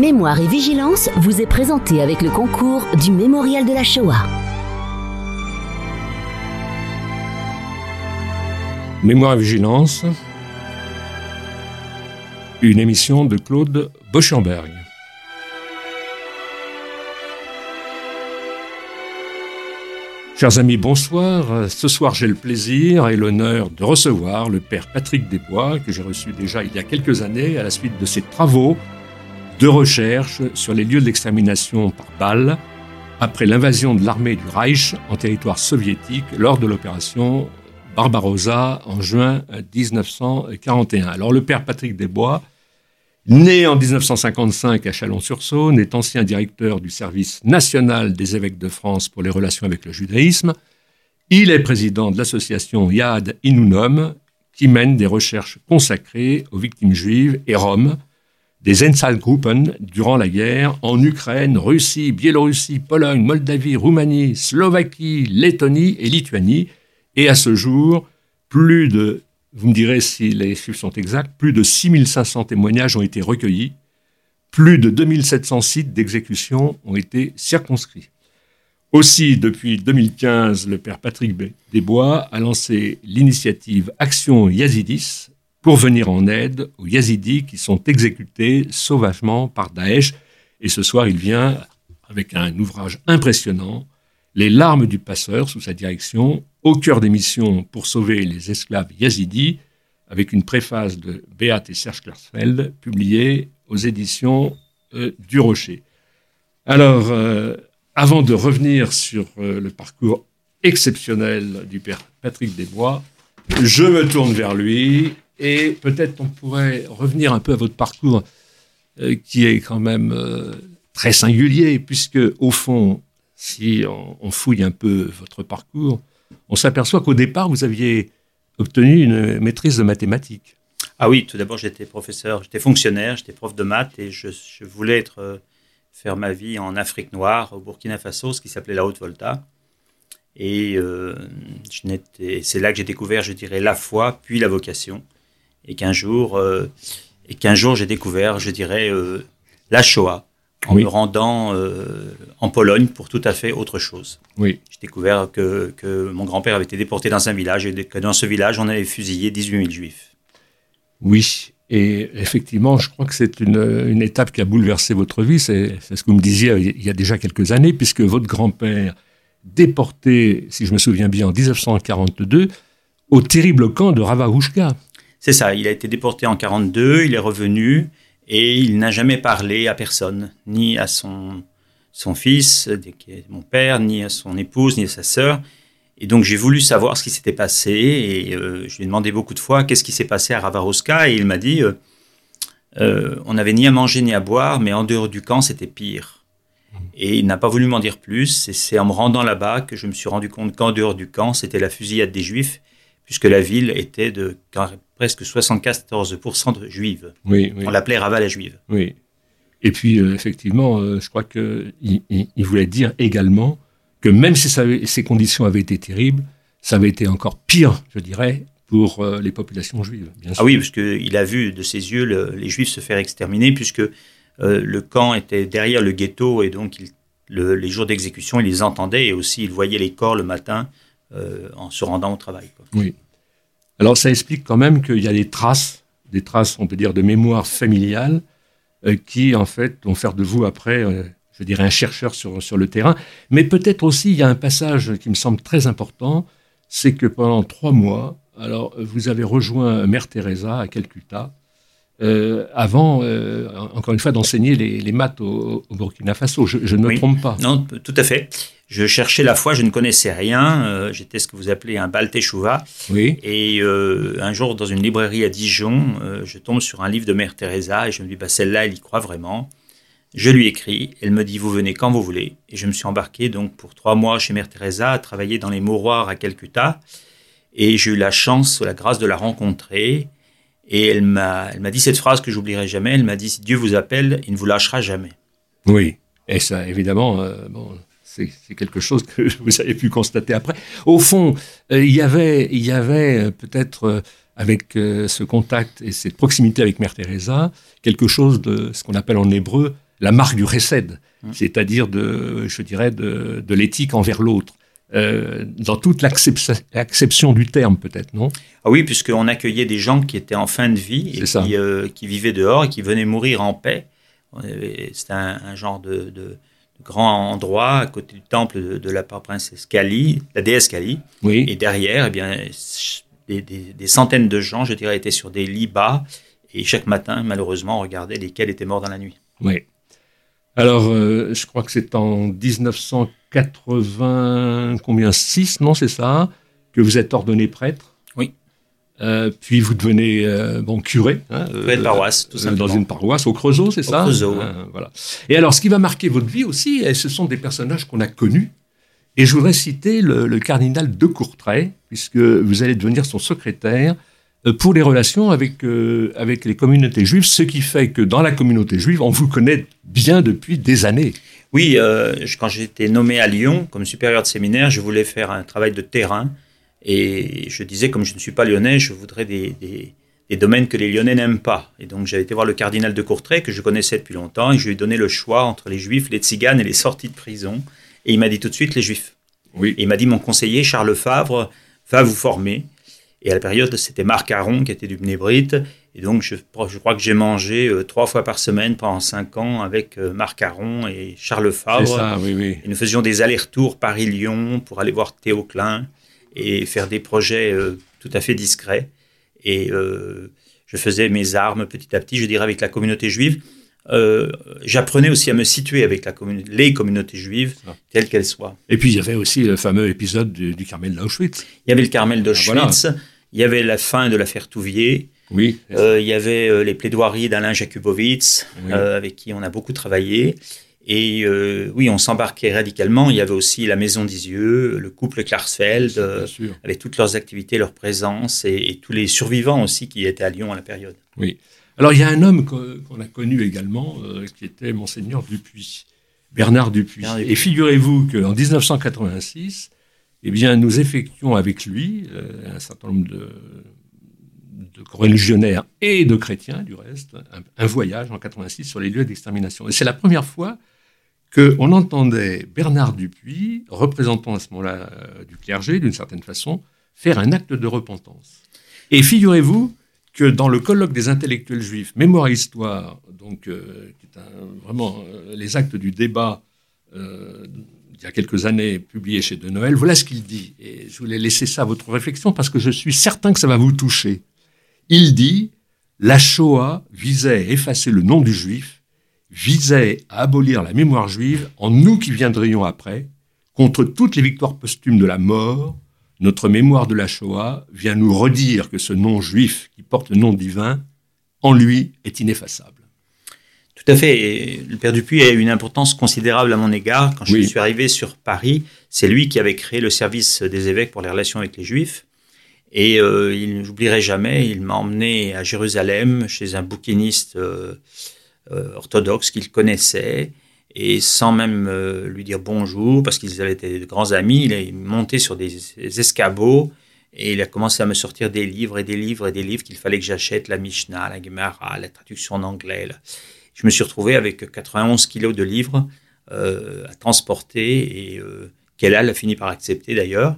Mémoire et vigilance vous est présenté avec le concours du Mémorial de la Shoah. Mémoire et vigilance, une émission de Claude Boschenberg. Chers amis, bonsoir. Ce soir, j'ai le plaisir et l'honneur de recevoir le père Patrick Desbois, que j'ai reçu déjà il y a quelques années à la suite de ses travaux de recherche sur les lieux d'extermination par balles après l'invasion de l'armée du Reich en territoire soviétique lors de l'opération Barbarossa en juin 1941. Alors le père Patrick Desbois Né en 1955 à Chalon-sur-Saône, est ancien directeur du service national des évêques de France pour les relations avec le judaïsme. Il est président de l'association Yad Inunum, qui mène des recherches consacrées aux victimes juives et roms des Einsatzgruppen durant la guerre en Ukraine, Russie, Biélorussie, Pologne, Moldavie, Roumanie, Slovaquie, Lettonie et Lituanie. Et à ce jour, plus de vous me direz si les chiffres sont exacts, plus de 6500 témoignages ont été recueillis, plus de 2700 sites d'exécution ont été circonscrits. Aussi, depuis 2015, le père Patrick Desbois a lancé l'initiative Action Yazidis pour venir en aide aux Yazidis qui sont exécutés sauvagement par Daesh. Et ce soir, il vient avec un ouvrage impressionnant, Les larmes du passeur, sous sa direction, au cœur des missions pour sauver les esclaves yazidis, avec une préface de Beat et Serge Klarsfeld, publiée aux éditions euh, du Rocher. Alors, euh, avant de revenir sur euh, le parcours exceptionnel du père Patrick Desbois, je me tourne vers lui et peut-être on pourrait revenir un peu à votre parcours qui est quand même très singulier, puisque au fond, si on fouille un peu votre parcours, on s'aperçoit qu'au départ, vous aviez obtenu une maîtrise de mathématiques. Ah oui, tout d'abord, j'étais professeur, j'étais fonctionnaire, j'étais prof de maths et je, voulais euh, faire ma vie en Afrique noire, au Burkina Faso, ce qui s'appelait la Haute-Volta. Et euh, c'est là que j'ai découvert, je dirais, la foi, puis la vocation. Et qu'un jour, euh, et qu'un jour j'ai découvert, je dirais, la Shoah en me rendant euh, en Pologne pour tout à fait autre chose. Oui. J'ai découvert que, que mon grand-père avait été déporté dans un village et que dans ce village, on avait fusillé 18 000 juifs. Oui, et effectivement, je crois que c'est une, une, étape qui a bouleversé votre vie. C'est ce que vous me disiez il y a déjà quelques années, puisque votre grand-père, déporté, si je me souviens bien, en 1942, au terrible camp de Ravarouchka. C'est ça, il a été déporté en 1942, il est revenu, et il n'a jamais parlé à personne, ni à son, son fils, qui est mon père, ni à son épouse, ni à sa sœur. Et donc j'ai voulu savoir ce qui s'était passé et euh, je lui ai demandé beaucoup de fois qu'est-ce qui s'est passé à Ravaroska et il m'a dit euh, euh, on n'avait ni à manger ni à boire, mais en dehors du camp c'était pire. Et il n'a pas voulu m'en dire plus et c'est en me rendant là-bas que je me suis rendu compte qu'en dehors du camp c'était la fusillade des juifs puisque la ville était de presque 74% de juives. Oui, On l'appelait Raval à juive. Oui. Et puis, euh, effectivement, euh, je crois qu'il il, voulait dire également que même si ces conditions avaient été terribles, ça avait été encore pire, je dirais, pour euh, les populations juives. Bien sûr. Ah oui, parce qu'il a vu de ses yeux les juifs se faire exterminer, puisque le camp était derrière le ghetto, et donc les jours d'exécution, il les entendait, et aussi il voyait les corps le matin en se rendant au travail. Oui. Alors ça explique quand même qu'il y a des traces, des traces, on peut dire, de mémoire familiale, euh, qui en fait vont faire de vous après, euh, je dirais, un chercheur sur, sur le terrain. Mais peut-être aussi, il y a un passage qui me semble très important, c'est que pendant trois mois, alors vous avez rejoint Mère Teresa à Calcutta, euh, avant, encore une fois, d'enseigner les, maths au, Burkina Faso. Je, ne me trompe pas. Non, tout à fait. Je cherchais la foi, je ne connaissais rien. Euh, j'étais ce que vous appelez un baltéchouva. Oui. Et euh, un jour, dans une librairie à Dijon, euh, je tombe sur un livre de Mère Teresa et je me dis, bah, celle-là, elle y croit vraiment. Je lui écris, elle me dit, vous venez quand vous voulez. Et je me suis embarqué donc pour trois mois chez Mère Teresa à travailler dans les mouroirs à Calcutta. Et j'ai eu la chance, la grâce de la rencontrer. Et elle m'a, elle m'a dit cette phrase que j'oublierai jamais. Elle m'a dit, si Dieu vous appelle, il ne vous lâchera jamais. Oui. Et ça, évidemment, bon, c'est quelque chose que vous avez pu constater après. Au fond, euh, il y avait, il y avait euh, peut-être euh, avec ce contact et cette proximité avec Mère Teresa quelque chose de ce qu'on appelle en hébreu la marque du recède, mmh. c'est-à-dire de, je dirais, de, de l'éthique envers l'autre. Dans toute l'acception du terme, peut-être, non? Ah oui, puisqu'on accueillait des gens qui étaient en fin de vie et qui, qui, vivaient dehors et qui venaient mourir en paix. C'était un, genre de, de, grand endroit à côté du temple de, la princesse Kali, la déesse Kali. Oui. Et derrière, eh bien, des, des, centaines de gens, je dirais, étaient sur des lits bas et chaque matin, malheureusement, on regardait lesquels étaient morts dans la nuit. Oui. Alors, euh, je crois que c'est en 1980, combien 6, non, c'est ça, que vous êtes ordonné prêtre. Euh, puis vous devenez euh, bon curé. Hein, curé de paroisse, tout simplement. Dans une paroisse au Creusot, c'est ça Au Creusot. voilà. Et alors, ce qui va marquer votre vie aussi, ce sont des personnages qu'on a connus. Et je voudrais citer le, le cardinal de Courtrai, puisque vous allez devenir son secrétaire euh, pour les relations avec, euh, avec les communautés juives, ce qui fait que dans la communauté juive, on vous connaît bien depuis des années. Oui, euh, quand j'étais nommé à Lyon comme supérieur de séminaire, je voulais faire un travail de terrain et je disais, comme je ne suis pas lyonnais, je voudrais des, des, des domaines que les lyonnais n'aiment pas. Et donc j'avais été voir le cardinal de Courtrai, que je connaissais depuis longtemps, et je lui ai donné le choix entre les juifs, les tziganes et les sorties de prison. Et il m'a dit tout de suite les juifs. Oui. Et il m'a dit, mon conseiller, Charles Favre, va vous former. Et à la période, c'était Marc Aron qui était du Bnébrite. Et donc, je, je crois que j'ai mangé euh, trois fois par semaine pendant cinq ans avec euh, Marc Aron et Charles Favre. C'est ça, oui, oui. Et nous faisions des allers-retours Paris-Lyon pour aller voir Théo Klein et faire des projets euh, tout à fait discrets. Et je faisais mes armes petit à petit, je dirais, avec la communauté juive. j'apprenais aussi à me situer avec la les communautés juives, telles qu'elles soient. Et puis il y avait aussi le fameux épisode du, du Carmel d'Auschwitz. Il y avait le Carmel d'Auschwitz. Ah, il y avait la fin de l'affaire Touvier. Oui. Euh, il y avait euh, les plaidoiries d'Alain Jakubowicz, euh, avec qui on a beaucoup travaillé. Et oui, on s'embarquait radicalement. Il y avait aussi la Maison d'Isieux, le couple Klarsfeld, avec toutes leurs activités, leur présence, et, tous les survivants aussi qui étaient à Lyon à la période. Oui. Alors, il y a un homme qu'on a connu également, qui était Monseigneur Dupuis, Bernard Dupuis. Bernard Dupuis. Et figurez-vous qu'en 1986, eh bien, nous effectuons avec lui euh, un certain nombre de, de religionnaires et de chrétiens, du reste, un, voyage en 86 sur les lieux d'extermination. Et c'est la première fois qu'on entendait Bernard Dupuis, représentant à ce moment-là euh, du clergé, d'une certaine façon, faire un acte de repentance. Et figurez-vous que dans le colloque des intellectuels juifs, Mémoire et Histoire, donc, euh, qui est vraiment les actes du débat il y a quelques années, publié chez De Noël. Voilà ce qu'il dit. Et je voulais laisser ça à votre réflexion parce que je suis certain que ça va vous toucher. Il dit La Shoah visait à effacer le nom du juif, visait à abolir la mémoire juive en nous qui viendrions après. Contre toutes les victoires posthumes de la mort, notre mémoire de la Shoah vient nous redire que ce nom juif qui porte le nom divin, en lui, est ineffaçable. Tout à fait. le père Dupuis a eu une importance considérable à mon égard. Quand je suis arrivé sur Paris, c'est lui qui avait créé le service des évêques pour les relations avec les Juifs. Et euh, il n'oublierait jamais, il m'a emmené à Jérusalem chez un bouquiniste euh, euh, orthodoxe qu'il connaissait. Et sans même lui dire bonjour, parce qu'ils avaient été de grands amis, il est monté sur des, escabeaux et il a commencé à me sortir des livres et des livres et des livres qu'il fallait que j'achète, la Mishnah, la Gemara, la traduction en anglais. Je me suis retrouvé avec 91 kilos de livres euh, à transporter et euh, a fini par accepter d'ailleurs.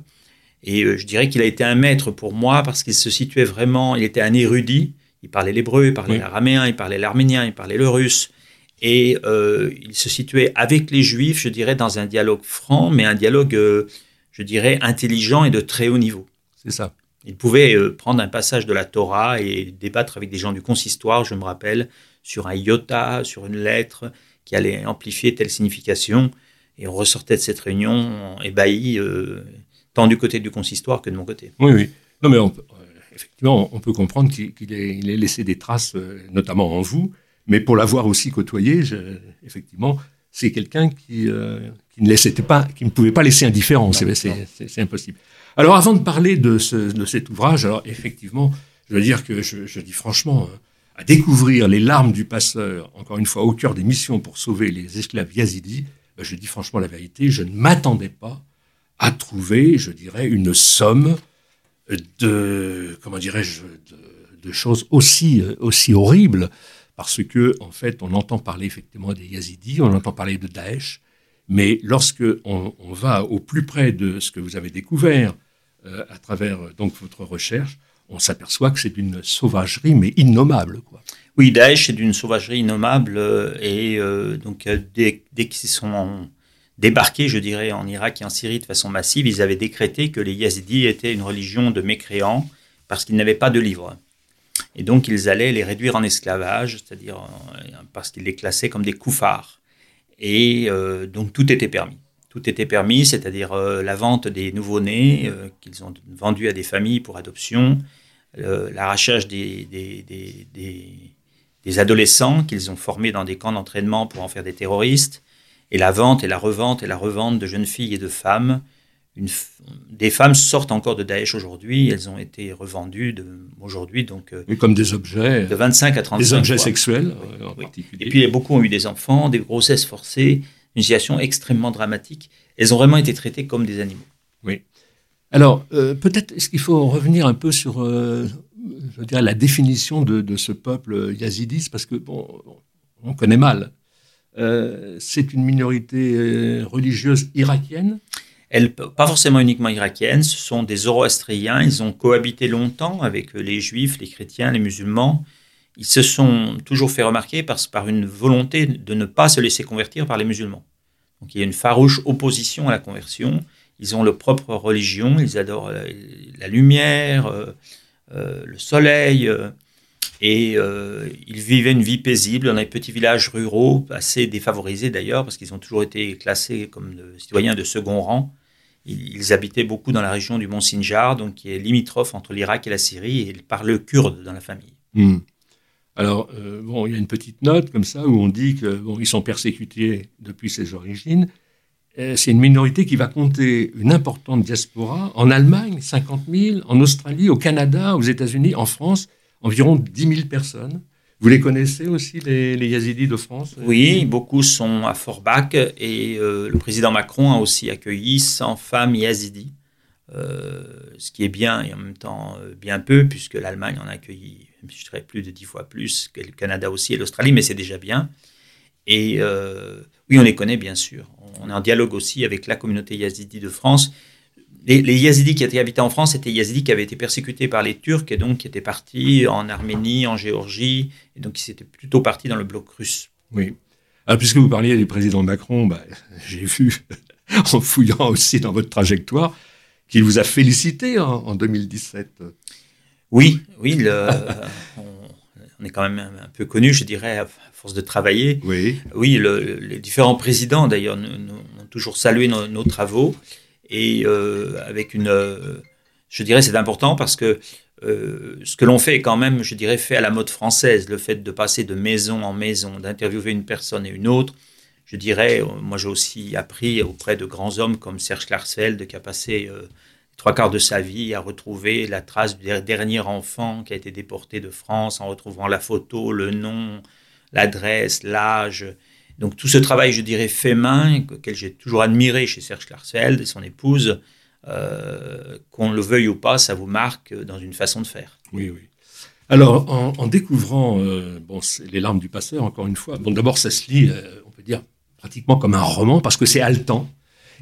Et euh, je dirais qu'il a été un maître pour moi parce qu'il se situait vraiment, il était un érudit. Il parlait l'hébreu, il parlait l'araméen, il parlait l'arménien, il parlait le russe. Et euh, il se situait avec les juifs, je dirais, dans un dialogue franc, mais un dialogue, je dirais, intelligent et de très haut niveau. C'est ça. Il pouvait prendre un passage de la Torah et débattre avec des gens du consistoire, je me rappelle, sur un iota, sur une lettre qui allait amplifier telle signification. Et on ressortait de cette réunion ébahi, euh, tant du côté du consistoire que de mon côté. Oui, oui. Non, mais on, effectivement, on peut comprendre qu'il ait, laissé des traces, euh, notamment en vous, mais pour l'avoir aussi côtoyé, effectivement, c'est quelqu'un qui, euh, qui, ne laissait pas, qui ne pouvait pas laisser indifférent. C'est impossible. Alors, avant de parler de, de, cet ouvrage, alors effectivement, je veux dire que je, je dis franchement, hein, à découvrir les larmes du passeur, encore une fois au cœur des missions pour sauver les esclaves yazidis, ben, je dis franchement la vérité, je ne m'attendais pas à trouver, je dirais, une somme de, comment dirais-je, de, choses aussi, aussi horribles, parce que, en fait, on entend parler effectivement des Yazidis, on entend parler de Daesh, mais lorsque on, va au plus près de ce que vous avez découvert euh, à travers donc votre recherche, on s'aperçoit que c'est d'une sauvagerie mais innommable, quoi. Oui, Daesh est d'une sauvagerie innommable euh, et euh, donc dès, dès qu'ils sont débarqués, je dirais, en Irak et en Syrie de façon massive, ils avaient décrété que les Yazidis étaient une religion de mécréants parce qu'ils n'avaient pas de livres. Et donc, ils allaient les réduire en esclavage, c'est-à-dire parce qu'ils les classaient comme des koufars. Et euh, donc, tout était permis. Tout était permis, c'est-à-dire euh, la vente des nouveau-nés euh, qu'ils ont vendus à des familles pour adoption, l'arrachage des, adolescents qu'ils ont formés dans des camps d'entraînement pour en faire des terroristes, et la vente et la revente et la revente de jeunes filles et de femmes des femmes sortent encore de Daesh aujourd'hui. Elles ont été revendues aujourd'hui, donc euh, comme des objets, de 25 à 35 des objets sexuels euh, en particulier. Et puis beaucoup ont eu des enfants, des grossesses forcées, une situation extrêmement dramatique. Elles ont vraiment été traitées comme des animaux. Oui. Alors euh, peut-être est-ce qu'il faut revenir un peu sur, je dirais, la définition de, de, ce peuple yazidis, parce que bon, on connaît mal. C'est une minorité religieuse irakienne pas forcément uniquement irakiennes, ce sont des zoroastriens, ils ont cohabité longtemps avec les juifs, les chrétiens, les musulmans. Ils se sont toujours fait remarquer par, par une volonté de ne pas se laisser convertir par les musulmans. Donc il y a une farouche opposition à la conversion. Ils ont leur propre religion, ils adorent la, lumière, euh, euh, le soleil, euh, et ils vivaient une vie paisible dans des petits villages ruraux, assez défavorisés d'ailleurs, parce qu'ils ont toujours été classés comme citoyens de second rang. Ils habitaient beaucoup dans la région du Mont Sinjar, donc qui est limitrophe entre l'Irak et la Syrie, et ils parlent kurde dans la famille. Hmm. Alors, euh, bon, il y a une petite note comme ça où on dit que bon, sont persécutés depuis ses origines. Euh, c'est une minorité qui va compter une importante diaspora en Allemagne, 50 000, en Australie, au Canada, aux États-Unis, en France, environ 10 000 personnes. Vous les connaissez aussi, les, Yazidis de France? Oui, beaucoup sont à Forbach et euh, le président Macron a aussi accueilli 100 femmes yazidis, euh, ce qui est bien et en même temps euh, bien peu, puisque l'Allemagne en a accueilli, je dirais, plus de 10 fois plus, que le Canada aussi et l'Australie, mais c'est déjà bien. Et oui, on les connaît bien sûr. On est en dialogue aussi avec la communauté yazidi de France les, Yazidis qui étaient habités en France étaient Yazidis qui avaient été persécutés par les Turcs et donc qui étaient partis en Arménie, en Géorgie, et donc qui étaient plutôt partis dans le bloc russe. Oui. Alors, puisque vous parliez du président Macron, bah, j'ai vu, en fouillant aussi dans votre trajectoire, qu'il vous a félicité en, 2017. Oui, oui, on, est quand même un peu connu, je dirais, à force de travailler. Oui, oui les différents présidents, d'ailleurs, nous, ont toujours salué nos travaux et euh, avec une, euh, je dirais, c'est important parce que euh, ce que l'on fait est quand même, je dirais, fait à la mode française, le fait de passer de maison en maison, d'interviewer une personne et une autre. Je dirais, moi j'ai aussi appris auprès de grands hommes comme Serge Klarsfeld qui a passé trois quarts de sa vie à retrouver la trace du dernier enfant qui a été déporté de France en retrouvant la photo, le nom, l'adresse, l'âge. Donc tout ce travail, je dirais, fait main, que j'ai toujours admiré chez Serge Klarsfeld et son épouse, euh, qu'on le veuille ou pas, ça vous marque dans une façon de faire. Oui, oui. Alors, en, découvrant euh, Les larmes du passeur, encore une fois, bon, d'abord, ça se lit, euh, on peut dire, pratiquement comme un roman, parce que c'est haletant.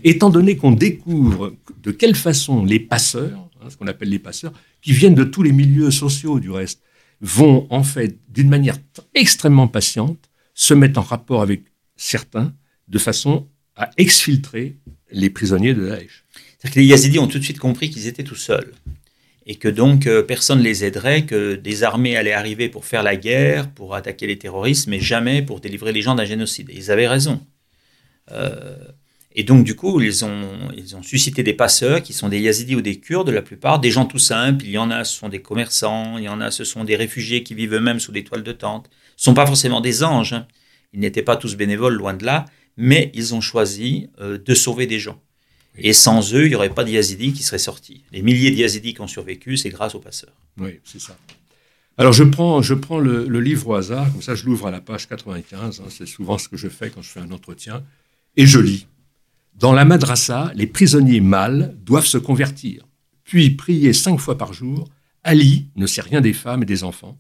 Étant donné qu'on découvre de quelle façon les passeurs, hein, ce qu'on appelle les passeurs, qui viennent de tous les milieux sociaux du reste, vont en fait, d'une manière extrêmement patiente, se mettent en rapport avec certains de façon à exfiltrer les prisonniers de Daesh. les Yazidis ont tout de suite compris qu'ils étaient tout seuls et que donc euh, personne ne les aiderait, que des armées allaient arriver pour faire la guerre, pour attaquer les terroristes, mais jamais pour délivrer les gens d'un génocide. Et ils avaient raison. Euh, et donc, du coup, ils ont, ils ont suscité des passeurs qui sont des Yazidis ou des Kurdes, la plupart, des gens tout simples. Il y en a, ce sont des commerçants, il y en a, ce sont des réfugiés qui vivent eux-mêmes sous des toiles de tente sont pas forcément des anges. Hein. Ils n'étaient pas tous bénévoles, loin de là, mais ils ont choisi euh, de sauver des gens. Et sans eux, il n'y aurait pas de Yazidis qui seraient sortis. Les milliers de Yazidis qui ont survécu, c'est grâce aux passeurs. Oui, c'est ça. Alors je prends, je prends le, livre au hasard, comme ça je l'ouvre à la page 95, hein, c'est souvent ce que je fais quand je fais un entretien, et je lis. Dans la madrasa, les prisonniers mâles doivent se convertir, puis prier cinq fois par jour. Ali ne sait rien des femmes et des enfants.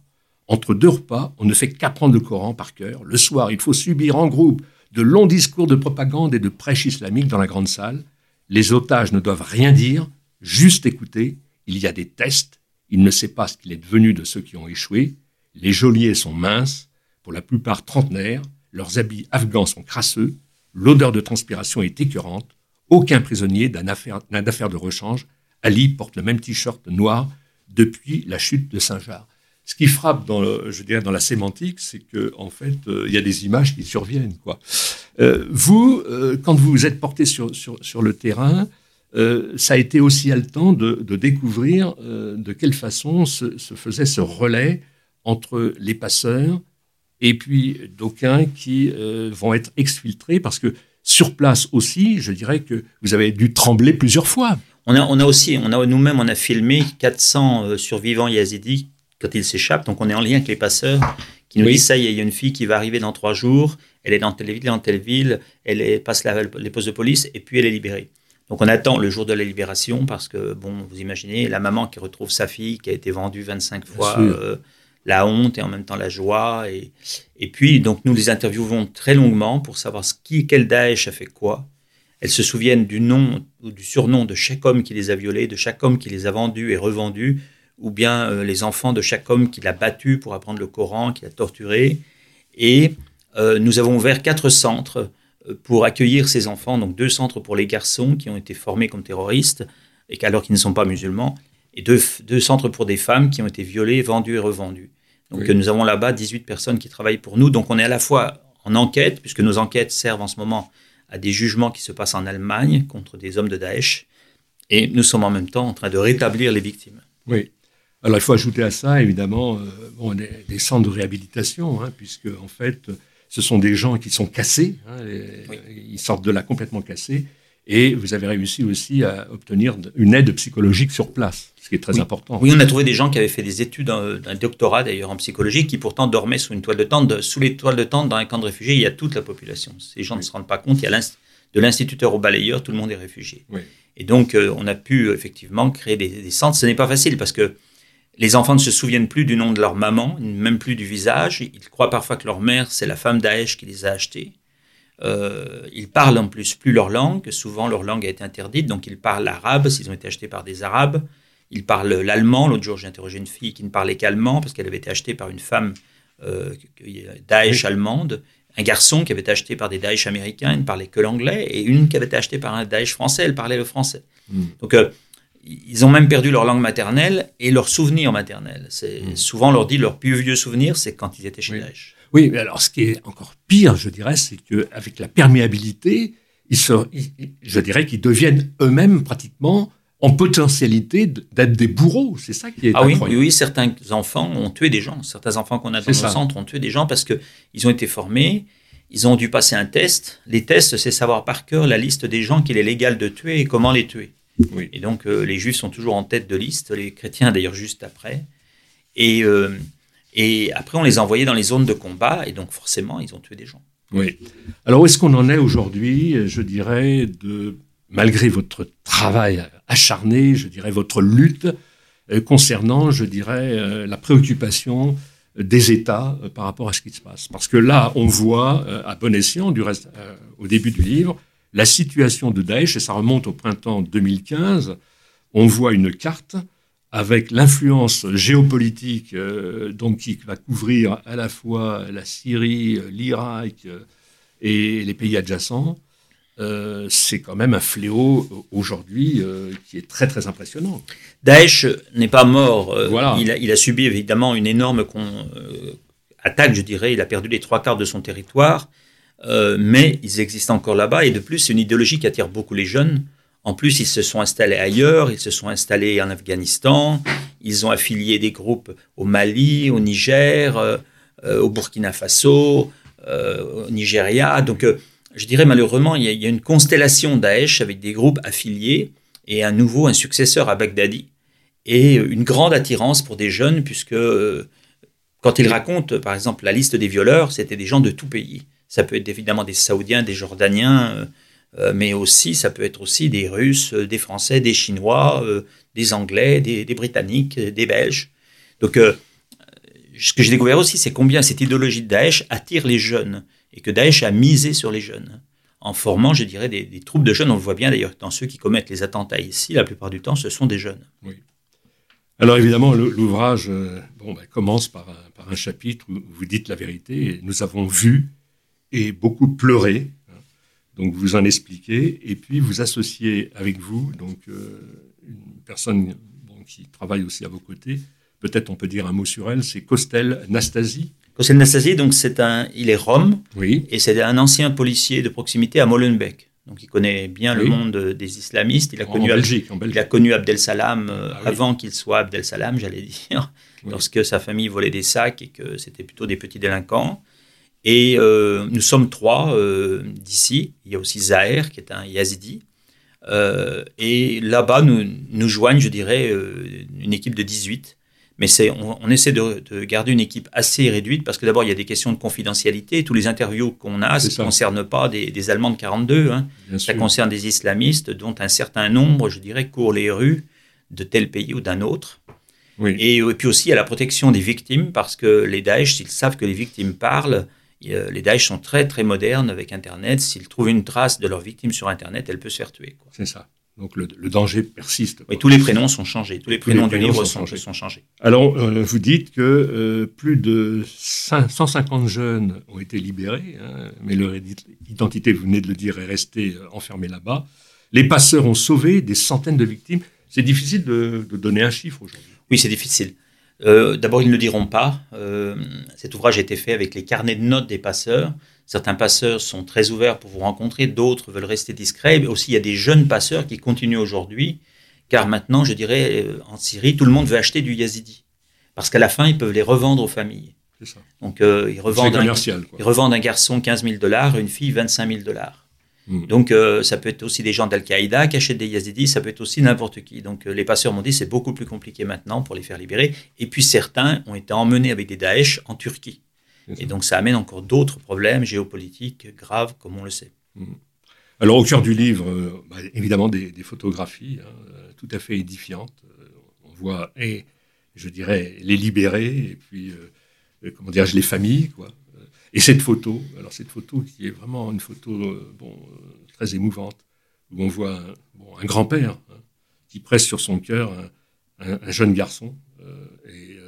Entre deux repas, on ne fait qu'apprendre le Coran par cœur. Le soir, il faut subir en groupe de longs discours de propagande et de prêche islamique dans la grande salle. Les otages ne doivent rien dire, juste écouter. Il y a des tests. Il ne sait pas ce qu'il est devenu de ceux qui ont échoué. Les geôliers sont minces, pour la plupart trentenaires. Leurs habits afghans sont crasseux. L'odeur de transpiration est écœurante. Aucun prisonnier d'un affaire, de rechange. Ali porte le même t-shirt noir depuis la chute de Saint-Jard. Ce qui frappe dans, la sémantique, c'est que en fait, euh, il y a des images qui surviennent. Euh, vous, euh, quand vous vous êtes porté sur, le terrain, ça a été aussi haletant de, de découvrir de quelle façon se, faisait ce relais entre les passeurs et puis d'aucuns qui vont être exfiltrés parce que sur place aussi, je dirais que vous avez dû trembler plusieurs fois. On a, aussi, nous-mêmes, on a filmé 400 survivants yazidis quand ils s'échappent. Donc on est en lien avec les passeurs qui nous disent ça, il y a une fille qui va arriver dans trois jours, elle est dans telle ville, dans telle ville, elle passe les postes de police et puis elle est libérée. Donc on attend le jour de la libération parce que, bon, vous imaginez, la maman qui retrouve sa fille qui a été vendue 25 fois, euh, la honte et en même temps la joie. Et, et puis, donc nous les interviewons très longuement pour savoir ce qui, quel Daesh a fait quoi. Elles se souviennent du nom ou du surnom de chaque homme qui les a violés, de chaque homme qui les a vendus et revendus, ou bien euh, les enfants de chaque homme qui l'a battu pour apprendre le Coran, qui l'a torturé. Et euh, nous avons ouvert quatre centres euh, pour accueillir ces enfants, donc deux centres pour les garçons qui ont été formés comme terroristes, et alors qu'ils ne sont pas musulmans, et deux, deux, centres pour des femmes qui ont été violées, vendues et revendues. Donc nous avons là-bas 18 personnes qui travaillent pour nous. Donc on est à la fois en enquête, puisque nos enquêtes servent en ce moment à des jugements qui se passent en Allemagne contre des hommes de Daesh, et nous sommes en même temps en train de rétablir les victimes. Oui. Alors il faut ajouter à ça, évidemment, euh, bon, des, centres de réhabilitation, hein, puisque en fait, ce sont des gens qui sont cassés, hein, ils sortent de là complètement cassés, et vous avez réussi aussi à obtenir une aide psychologique sur place, ce qui est très important. Oui, on a trouvé des gens qui avaient fait des études, un, doctorat d'ailleurs en psychologie, qui pourtant dormaient sous une toile de tente. Sous les toiles de tente, dans un camp de réfugiés, il y a toute la population. Ces gens ne se rendent pas compte, il y a de l'instituteur au balayeur, tout le monde est réfugié. Et donc, euh, on a pu effectivement créer des, des centres. Ce n'est pas facile parce que les enfants ne se souviennent plus du nom de leur maman, même plus du visage. Ils croient parfois que leur mère, c'est la femme Daesh qui les a achetés. Euh, ils parlent en plus plus leur langue. Souvent, leur langue a été interdite, donc ils parlent l'arabe s'ils ont été achetés par des arabes. Ils parlent l'allemand. L'autre jour, j'ai interrogé une fille qui ne parlait qu'allemand parce qu'elle avait été achetée par une femme euh, Daesh allemande. Un garçon qui avait été acheté par des Daesh américains, il ne parlait que l'anglais. Et une qui avait été achetée par un Daesh français, elle parlait le français. Hmm. Donc, euh, ils ont même perdu leur langue maternelle et leur souvenir maternel. C'est hmm. souvent on leur dit leur plus vieux souvenir, c'est quand ils étaient chez oui. Oui, mais alors ce qui est encore pire, je dirais, c'est qu'avec la perméabilité, ils je dirais qu'ils deviennent eux-mêmes pratiquement en potentialité d'être des bourreaux. C'est ça qui est ah incroyable. Oui, oui, certains enfants ont tué des gens. Certains enfants qu'on a dans nos centres ont tué des gens parce que ils ont été formés. Ils ont dû passer un test. Les tests, c'est savoir par cœur la liste des gens qu'il est légal de tuer et comment les tuer. Et donc, euh, les juifs sont toujours en tête de liste, les chrétiens d'ailleurs juste après. Et, euh, et après, on les a envoyés dans les zones de combat, et donc forcément, ils ont tué des gens. Oui. Alors, où est-ce qu'on en est aujourd'hui, je dirais, de, malgré votre travail acharné, je dirais, votre lutte euh, concernant, je dirais, la préoccupation des États par rapport à ce qui se passe? Parce que là, on voit, à bon escient, du reste, au début du livre, la situation de Daesh, et ça remonte au printemps 2015, on voit une carte avec l'influence géopolitique euh, donc qui va couvrir à la fois la Syrie, l'Irak euh, et les pays adjacents. Euh, c'est quand même un fléau aujourd'hui qui est très très impressionnant. Daesh n'est pas mort. Il a, il, a, subi évidemment une énorme attaque, je dirais. Il a perdu les trois quarts de son territoire. Euh, mais ils existent encore là-bas. Et de plus, c'est une idéologie qui attire beaucoup les jeunes. En plus, ils se sont installés ailleurs, ils se sont installés en Afghanistan, ils ont affilié des groupes au Mali, au Niger, euh, euh, au Burkina Faso, au Nigeria. Donc, je dirais malheureusement, il y, a, il y, a, une constellation Daesh avec des groupes affiliés et un nouveau, un successeur à Baghdadi. Et une grande attirance pour des jeunes, puisque quand ils racontent, par exemple, la liste des violeurs, c'était des gens de tout pays. Ça peut être évidemment des Saoudiens, des Jordaniens, euh, euh, mais aussi ça peut être aussi des Russes, euh, des Français, des Chinois, des Anglais, des, Britanniques, des Belges. Donc ce que j'ai découvert aussi, c'est combien cette idéologie de Daesh attire les jeunes et que Daesh a misé sur les jeunes en formant, je dirais, des, troupes de jeunes. On le voit bien d'ailleurs dans ceux qui commettent les attentats ici, la plupart du temps, ce sont des jeunes. Oui. Alors évidemment, l'ouvrage ben, commence par un, par un, chapitre où vous dites la vérité. nous avons vu et beaucoup pleuré. Hein. Donc vous en expliquez et puis vous associez avec vous donc euh, une personne qui travaille aussi à vos côtés. Peut-être on peut dire un mot sur elle. C'est Costel Nastasi. Costel Nastasi, donc c'est un, il est rome. Oui. Et c'est un ancien policier de proximité à Molenbeek. Donc il connaît bien le monde des islamistes. Il a, connu, Belgique, il a connu Abdel Salam euh, ah avant qu'il soit Abdel Salam, j'allais dire, lorsque sa famille volait des sacs et que c'était plutôt des petits délinquants. Et euh, nous sommes trois euh, d'ici. Il y a aussi Zahir, qui est un yazidi. et là-bas, nous, nous joignent, je dirais, une équipe de 18 mais on, essaie de, garder une équipe assez réduite parce que d'abord, il y a des questions de confidentialité. Tous les interviews qu'on a, ça ne concerne pas des, Allemands de 42. Hein. Ça concerne des islamistes dont un certain nombre, je dirais, courent les rues de tel pays ou d'un autre. Et, puis aussi, à la protection des victimes parce que les Daesh, s'ils savent que les victimes parlent, les Daesh sont très très modernes avec Internet. S'ils trouvent une trace de leurs victimes sur Internet, elle peut se faire tuer. C'est ça. Donc le, danger persiste. Oui, tous les prénoms sont changés, tous les prénoms, du livre sont, changés. Alors, euh, vous dites que euh, plus de 150 jeunes ont été libérés, hein, mais leur identité, vous venez de le dire, est restée euh, enfermée là-bas. Les passeurs ont sauvé des centaines de victimes. C'est difficile de, donner un chiffre aujourd'hui. Oui, c'est difficile. D'abord, ils ne le diront pas. cet ouvrage a été fait avec les carnets de notes des passeurs. Certains passeurs sont très ouverts pour vous rencontrer, d'autres veulent rester discrets. Mais aussi, il y a des jeunes passeurs qui continuent aujourd'hui, car maintenant, je dirais, euh, en Syrie, tout le monde veut acheter du yazidi. Parce qu'à la fin, ils peuvent les revendre aux familles. Ça. Donc, euh, ils, revendent un, ils revendent un garçon 15 000 dollars, une fille 25 000 dollars. Hmm. Donc, euh, ça peut être aussi des gens d'Al-Qaïda qui achètent des yazidis, ça peut être aussi n'importe qui. Donc, les passeurs m'ont dit c'est beaucoup plus compliqué maintenant pour les faire libérer. Et puis, certains ont été emmenés avec des Daesh en Turquie. Et donc ça amène encore d'autres problèmes géopolitiques graves, comme on le sait. Mhm. Alors au cœur du livre, euh, bah, évidemment des, photographies hein, euh, tout à fait édifiantes. Euh, on voit, et je dirais, les libérés, et puis, comment dirais-je, les familles, quoi. Et cette photo, alors cette photo qui est vraiment une photo bon, très émouvante, où on voit un, grand-père hein, qui presse sur son cœur un, un jeune garçon, et,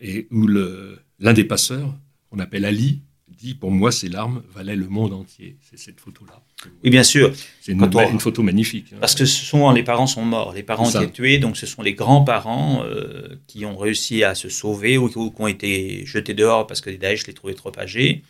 et où L'un des passeurs, qu'on appelle Ali, dit Pour moi, ces larmes valaient le monde entier. C'est cette photo-là. Oui, bien sûr. C'est une, photo magnifique. Hein. Parce que souvent, les parents sont morts. Les parents ont été tués, donc ce sont les grands-parents euh, qui ont réussi à se sauver ou, qui ont été jetés dehors parce que les Daesh les trouvaient trop âgés.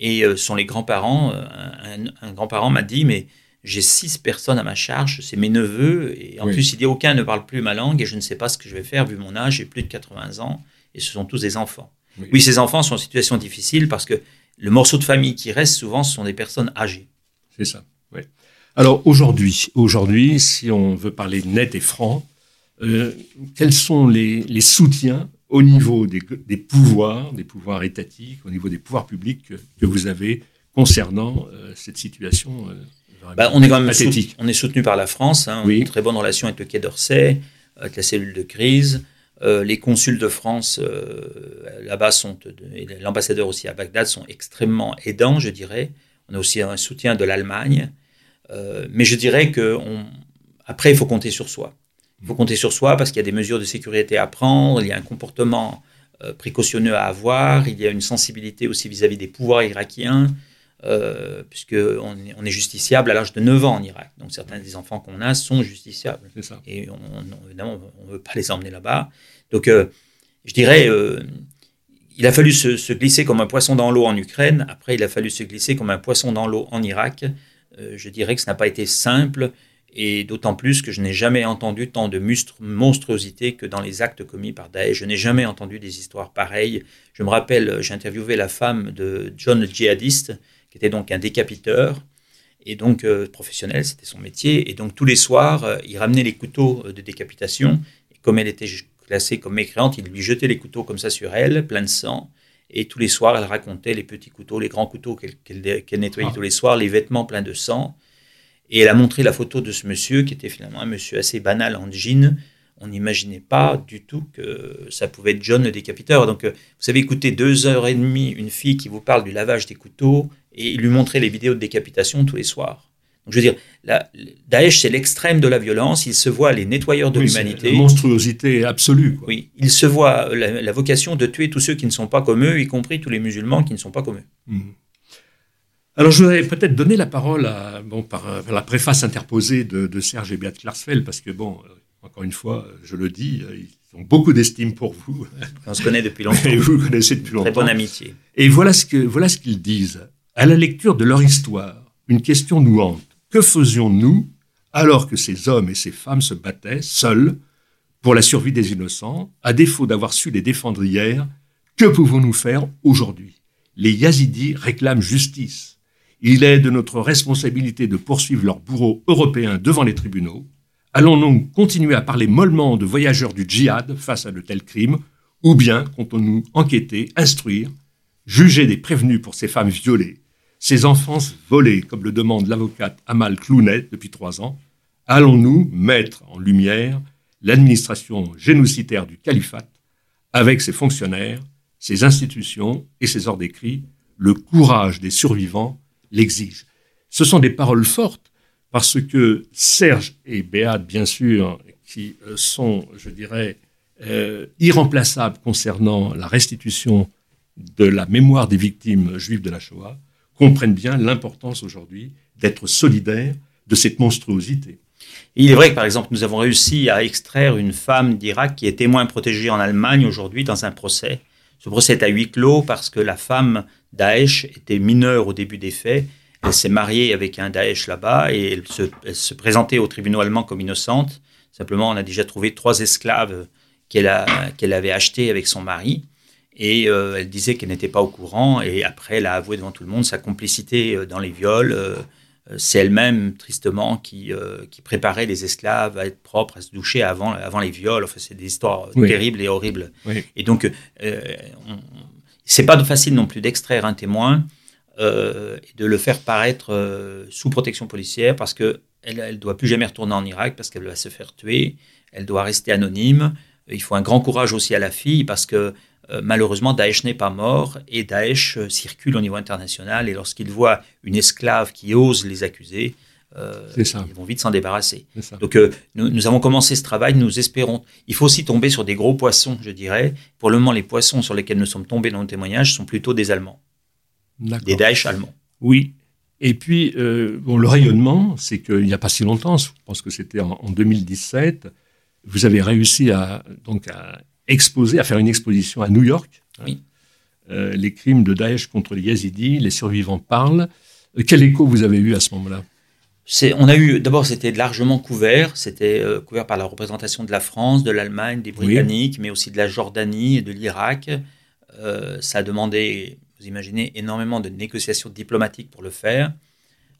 Et euh, ce sont les grands-parents. Euh, un, grand-parent m'a dit Mais j'ai six personnes à ma charge, c'est mes neveux. Et en plus, il dit Aucun ne parle plus ma langue et je ne sais pas ce que je vais faire vu mon âge. J'ai plus de 80 ans et ce sont tous des enfants. Oui. ces enfants sont en situation difficile parce que le morceau de famille qui reste souvent, ce sont des personnes âgées. C'est ça. Oui. Alors aujourd'hui, aujourd'hui, si on veut parler net et franc, euh, quels sont les, soutiens au niveau des, pouvoirs, des pouvoirs étatiques, au niveau des pouvoirs publics que, vous avez concernant euh, cette situation euh, bah, on est quand même soutenu, on est soutenu par la France. Hein, oui. une très bonne relation avec le Quai d'Orsay, avec la cellule de crise. Euh, les consuls de France euh, là-bas sont, et l'ambassadeur aussi à Bagdad sont extrêmement aidants, je dirais. On a aussi un soutien de l'Allemagne. Euh, mais je dirais que après, il faut compter sur soi. Il faut compter sur soi parce qu'il y a des mesures de sécurité à prendre, il y a un comportement précautionneux à avoir, il y a une sensibilité aussi vis-à-vis des pouvoirs irakiens. Euh, puisqu'on est, on est justiciable à l'âge de 9 ans en Irak. Donc certains des enfants qu'on a sont justiciables. Et on, évidemment, on ne veut pas les emmener là-bas. Donc euh, je dirais, euh, il a fallu se, glisser comme un poisson dans l'eau en Ukraine. Après, il a fallu se glisser comme un poisson dans l'eau en Irak. je dirais que ce n'a pas été simple. Et d'autant plus que je n'ai jamais entendu tant de monstruosité que dans les actes commis par Daesh. Je n'ai jamais entendu des histoires pareilles. Je me rappelle, j'ai la femme de John le djihadiste, qui était donc un décapiteur, et donc euh, professionnel, c'était son métier. Et donc tous les soirs, euh, il ramenait les couteaux euh, de décapitation. Et comme elle était classée comme mécréante, il lui jetait les couteaux comme ça sur elle, plein de sang. Et tous les soirs, elle racontait les petits couteaux, les grands couteaux qu'elle nettoyait ah. tous les soirs, les vêtements pleins de sang. Et elle a montré la photo de ce monsieur, qui était finalement un monsieur assez banal en jean, on n'imaginait pas du tout que ça pouvait être John le décapiteur. Donc, euh, vous savez écouter deux heures et demie une fille qui vous parle du lavage des couteaux et lui montrer les vidéos de décapitation tous les soirs. Donc, je veux dire, la, Daesh, c'est l'extrême de la violence. Il se voit les nettoyeurs de l'humanité. Une monstruosité absolue. Oui, il se voit la, vocation de tuer tous ceux qui ne sont pas comme eux, y compris tous les musulmans qui ne sont pas comme eux. Mmh. Alors, je voudrais peut-être donner la parole à, bon, par, euh, la préface interposée de, Serge et Beat Klarsfeld, parce que, bon, euh, encore une fois, je le dis, euh, ils ont beaucoup d'estime pour vous. On se connaît depuis longtemps. Et vous, connaissez depuis longtemps. Très bonne amitié. Et voilà ce que voilà ce qu'ils disent. À la lecture de leur histoire, une question nous hante. Que faisions-nous alors que ces hommes et ces femmes se battaient seuls pour la survie des innocents, à défaut d'avoir su les défendre hier Que pouvons-nous faire aujourd'hui? Les Yazidis réclament justice. Il est de notre responsabilité de poursuivre leurs bourreaux européens devant les tribunaux. Allons-nous continuer à parler mollement de voyageurs du djihad face à de tels crimes, ou bien comptons-nous enquêter, instruire, juger des prévenus pour ces femmes violées, ces enfants volés, comme le demande l'avocate Amal Clounet depuis trois ans Allons-nous mettre en lumière l'administration génocidaire du califat avec ses fonctionnaires, ses institutions et ses ordres d'écrit, le courage des survivants l'exige. Ce sont des paroles fortes parce que Serge et Béat, bien sûr, qui euh, sont, je dirais, euh, irremplaçables concernant la restitution de la mémoire des victimes juives de la Shoah, comprennent bien l'importance aujourd'hui d'être solidaires de cette monstruosité. il est vrai que, par exemple, nous avons réussi à extraire une femme d'Irak qui est témoin protégée en Allemagne aujourd'hui dans un procès. Ce procès est à huis clos parce que la femme Daesh était mineure au début des faits. Elle s'est mariée avec un Daesh là-bas et elle se, présentait au tribunal allemand comme innocente. Simplement, on a déjà trouvé trois esclaves qu'elle avait achetées avec son mari. Et euh, elle disait qu'elle n'était pas au courant. Et après, elle a avoué devant tout le monde sa complicité euh, dans les viols. Euh, c'est elle-même, tristement, qui, qui préparait les esclaves à être propres, à se doucher avant, avant les viols. Enfin, c'est des histoires terribles et horribles. Et donc, on, c'est pas facile non plus d'extraire un témoin euh, et de le faire paraître euh, sous protection policière parce que elle, elle doit plus jamais retourner en Irak parce qu'elle va se faire tuer. Elle doit rester anonyme. Il faut un grand courage aussi à la fille parce que euh, malheureusement Daesh n'est pas mort et Daesh circule au niveau international et lorsqu'il voit une esclave qui ose les accuser, euh, ils vont vite s'en débarrasser. Donc euh, nous, avons commencé ce travail, nous espérons. Il faut aussi tomber sur des gros poissons, je dirais. Pour le moment, les poissons sur lesquels nous sommes tombés dans nos témoignages sont plutôt des Allemands, des Daesh allemands. Oui. Et puis, euh, bon, le rayonnement, c'est qu'il n'y a pas si longtemps, je pense que c'était en, 2017, vous avez réussi à, donc, à exposer, à faire une exposition à New York. Oui. les crimes de Daesh contre les Yazidis, les survivants parlent. Quel écho vous avez eu à ce moment-là? On a eu, d'abord, c'était largement couvert. C'était euh, couvert par la représentation de la France, de l'Allemagne, des Britanniques, mais aussi de la Jordanie et de l'Irak. Euh, ça a demandé, vous imaginez, énormément de négociations diplomatiques pour le faire.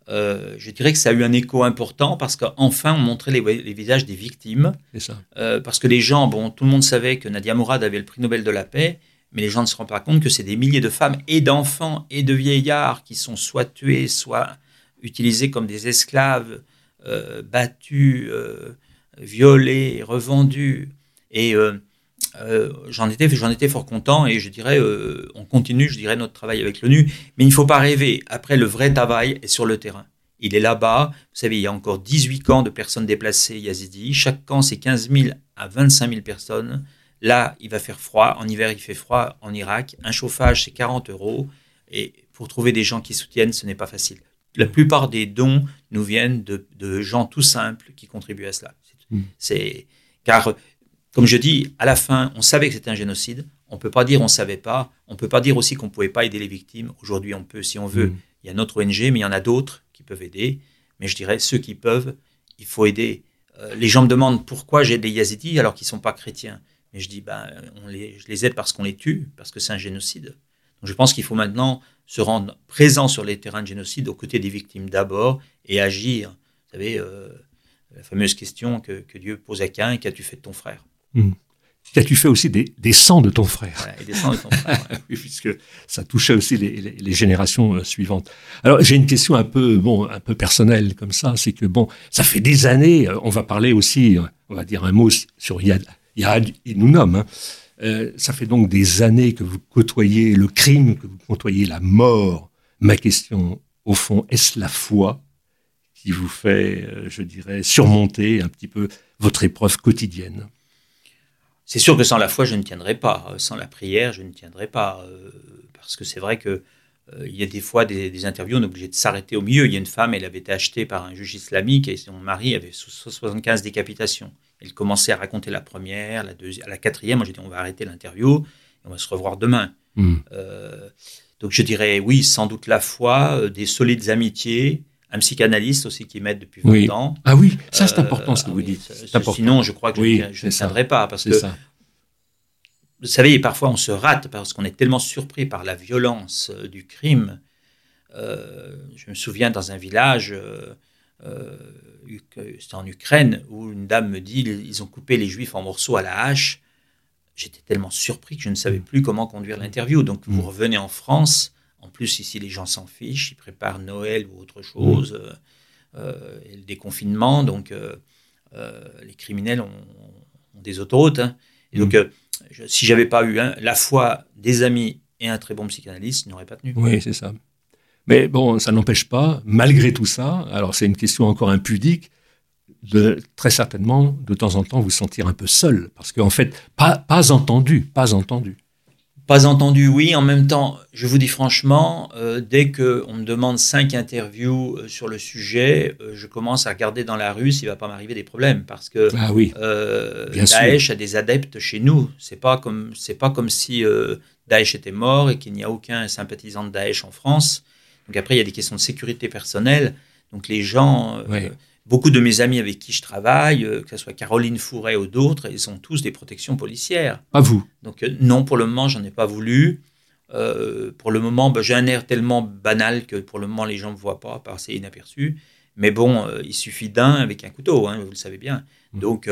Euh, je dirais que ça a eu un écho important parce qu'enfin on montrait les, visages des victimes. Ça. parce que les gens, bon, tout le monde savait que Nadia Mourad avait le prix Nobel de la paix, mais les gens ne se rendent pas compte que c'est des milliers de femmes et d'enfants et de vieillards qui sont soit tués, soit utilisés comme des esclaves, euh, battus, euh, violés, revendus. Et euh, j'en étais, j'en étais fort content et je dirais, on continue, je dirais, notre travail avec l'ONU. Mais il ne faut pas rêver. Après, le vrai travail est sur le terrain. Il est là-bas. Vous savez, il y a encore 18 camps de personnes déplacées yazidis. Chaque camp, c'est 15 000 à 25 000 personnes. Là, il va faire froid. En hiver, il fait froid en Irak. Un chauffage, c'est 40 euros. Et pour trouver des gens qui soutiennent, ce n'est pas facile la plupart des dons nous viennent de, gens tout simples qui contribuent à cela. Hmm. C'est car, comme je dis, à la fin, on savait que c'était un génocide. On peut pas dire on savait pas. On peut pas dire aussi qu'on pouvait pas aider les victimes. Aujourd'hui, on peut, si on veut. Hmm. Il y a notre ONG, mais il y en a d'autres qui peuvent aider. Mais je dirais ceux qui peuvent, il faut aider. Euh, les gens me demandent pourquoi j'aide les Yazidis alors qu'ils sont pas chrétiens. Mais je dis, ben, on les, je les aide parce qu'on les tue, parce que c'est un génocide. Donc je pense qu'il faut maintenant se rendre présent sur les terrains de génocide aux côtés des victimes d'abord et agir. Vous savez, euh, la fameuse question que, Dieu pose à Cain, qu'as-tu fait de ton frère? Hmm. Qu'as-tu fait aussi des, des, sangs de ton frère et des sangs de ton frère. puisque ça touchait aussi les, générations euh, suivantes. Alors j'ai une question un peu bon, un peu personnelle comme ça, c'est que bon, ça fait des années. Euh, on va parler aussi on va dire un mot sur Yad, Yad Inunam. Hein. Euh, ça fait donc des années que vous côtoyez le crime, que vous côtoyez la mort. Ma question, au fond, est-ce la foi qui vous fait, euh, je dirais, surmonter un petit peu votre épreuve quotidienne? C'est sûr que sans la foi, je ne tiendrai pas. Sans la prière, je ne tiendrai pas. Euh, parce que c'est vrai que il y a des fois des, interviews, on est obligé de s'arrêter au milieu. Il y a une femme, elle avait été achetée par un juge islamique et son mari avait 75 décapitations. Elle commençait à raconter la première, la deuxième, la quatrième. Moi, j'ai dit, on va arrêter l'interview et on va se revoir demain. Hmm. Euh, donc, je dirais, oui, sans doute la foi, euh, des solides amitiés, un psychanalyste aussi qui m'aide depuis 20 ans. Ah oui, ça c'est important ce que euh, vous dites. sinon, je crois que je, ne tiendrai pas parce que vous savez, parfois on se rate parce qu'on est tellement surpris par la violence du crime. je me souviens dans un village, c'était en Ukraine, où une dame me dit ils ont coupé les juifs en morceaux à la hache. J'étais tellement surpris que je ne savais plus comment conduire l'interview. Donc vous mm. revenez en France. En plus, ici, les gens s'en fichent. Ils préparent Noël ou autre chose. Mm. Euh, euh, et le déconfinement. Donc, euh, les criminels ont, des autoroutes. Hein. Et donc, mm. si j'avais pas eu la foi des amis et un très bon psychanalyste, je n'aurais pas tenu. Oui, c'est ça. Mais bon, ça n'empêche pas, malgré tout ça, alors c'est une question encore impudique, de très certainement, de temps en temps, vous sentir un peu seul. Parce qu'en fait, pas, pas entendu, pas entendu. Pas entendu, oui. En même temps, je vous dis franchement, euh, dès qu'on me demande cinq interviews euh, sur le sujet, euh, je commence à regarder dans la rue s'il va pas m'arriver des problèmes. Parce que ah oui, Daesh a des adeptes chez nous. C'est pas comme c'est pas comme si Daesh était mort et qu'il n'y a aucun sympathisant de Daesh en France. Donc après, il y a des questions de sécurité personnelle. Donc les gens, euh, beaucoup de mes amis avec qui je travaille, euh, que ce soit Caroline Fouret ou d'autres, ils ont tous des protections policières. Pas vous Donc euh, non, pour le moment, j'en ai pas voulu. pour le moment, bah, j'ai un air tellement banal que pour le moment, les gens ne me voient pas, passer inaperçu. Mais bon, il suffit d'un avec un couteau, hein, vous le savez bien. Mmh. Donc,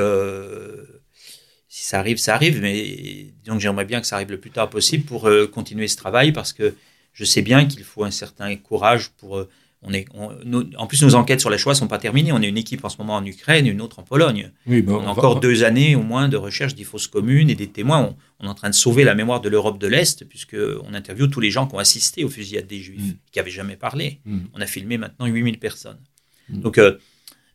si ça arrive, ça arrive. Mais donc, j'aimerais bien que ça arrive le plus tard possible pour continuer ce travail parce que je sais bien qu'il faut un certain courage pour. On en plus, nos enquêtes sur les choix ne sont pas terminées. On est une équipe en ce moment en Ukraine, une autre en Pologne. Oui, on a encore deux années au moins de recherche des fausses communes et des témoins. On, est en train de sauver la mémoire de l'Europe de l'Est, puisqu'on interviewe tous les gens qui ont assisté aux fusillades des Juifs, mm. qui n'avaient jamais parlé. Mm. On a filmé maintenant 8000 personnes. Mm. Donc, euh,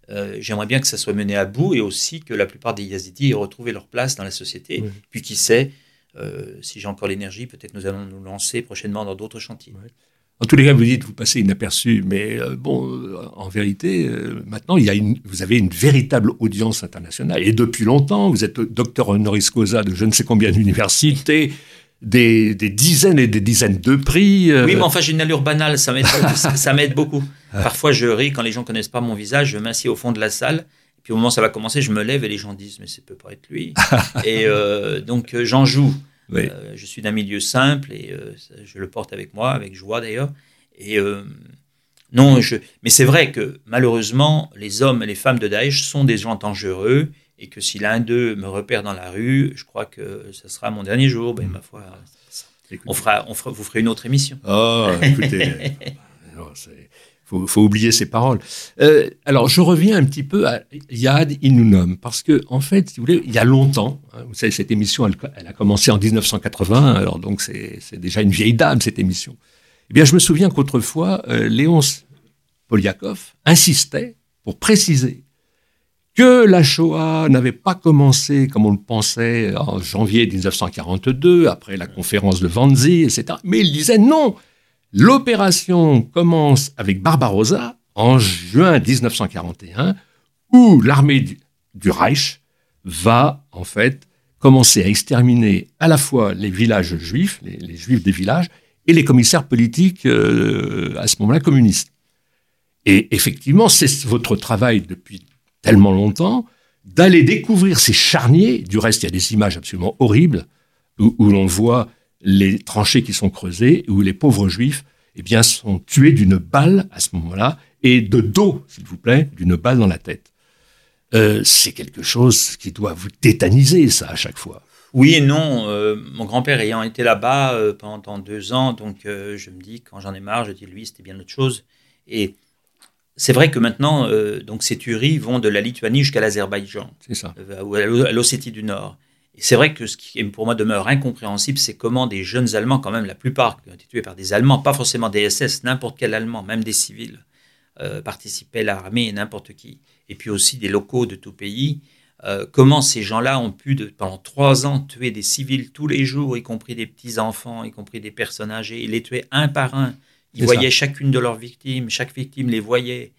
euh, j'aimerais bien que ça soit mené à bout et aussi que la plupart des Yazidis aient retrouvé leur place dans la société. Puis, qui sait, euh, si j'ai encore l'énergie, peut-être nous allons nous lancer prochainement dans d'autres chantiers. En tous les cas, vous dites vous passez inaperçu, mais euh, bon, euh, en vérité, maintenant, a une, vous avez une véritable audience internationale. Et depuis longtemps, vous êtes docteur honoris causa de je ne sais combien d'universités, des, dizaines et des dizaines de prix. Oui, mais enfin, j'ai une allure banale, ça m'aide, ça m'aide beaucoup. Parfois, je ris quand les gens connaissent pas mon visage, je m'assieds au fond de la salle. Puis au moment où ça va commencer, je me lève et les gens disent mais ça peut pas être lui. et donc j'en joue. Euh, je suis d'un milieu simple et euh, je le porte avec moi, avec joie d'ailleurs. Et euh, non, je... mais c'est vrai que malheureusement, les hommes et les femmes de Daesh sont des gens dangereux et que si l'un d'eux me repère dans la rue, je crois que ce sera mon dernier jour. Ben, ma foi, on fera, on fera, vous ferez une autre émission. Oh, écoutez, faut, faut oublier ces paroles. Euh, alors, je reviens un petit peu à Yad Inunum, parce que, en fait, si vous voulez, il y a longtemps, hein, vous savez, cette émission, elle, a commencé en 1980, alors donc c'est déjà une vieille dame, cette émission. Eh bien, je me souviens qu'autrefois, euh, Léonce Poliakov insistait pour préciser que la Shoah n'avait pas commencé comme on le pensait en janvier 1942, après la conférence de Wannsee, etc. Mais il disait non, L'opération commence avec Barbarossa en juin 1941, où l'armée du, Reich va en fait commencer à exterminer à la fois les villages juifs, les, juifs des villages, et les commissaires politiques euh, à ce moment-là communistes. Et effectivement, c'est votre travail depuis tellement longtemps d'aller découvrir ces charniers. Du reste, il y a des images absolument horribles où, où l'on voit les tranchées qui sont creusées, où les pauvres juifs eh bien, sont tués d'une balle à ce moment-là, et de dos, s'il vous plaît, d'une balle dans la tête. Euh, c'est quelque chose qui doit vous tétaniser, ça, à chaque fois. Oui et non. Euh, mon grand-père ayant été là-bas euh, pendant deux ans, donc je me dis, quand j'en ai marre, je dis, lui, c'était bien autre chose. Et c'est vrai que maintenant, donc ces tueries vont de la Lituanie jusqu'à l'Azerbaïdjan, C'est ça. ou à l'Ossétie du Nord. Et c'est vrai que ce qui pour moi demeure incompréhensible, c'est comment des jeunes Allemands, quand même la plupart qui ont été tués par des Allemands, pas forcément des SS, n'importe quel Allemand, même des civils, euh, participaient à l'armée, n'importe qui. Et puis aussi des locaux de tout pays. Euh, comment ces gens-là ont pu, de, pendant trois ans, tuer des civils tous les jours, y compris des petits-enfants, y compris des personnes âgées, et les tuer un par un. Ils voyaient chacune de leurs victimes, chaque victime les voyait.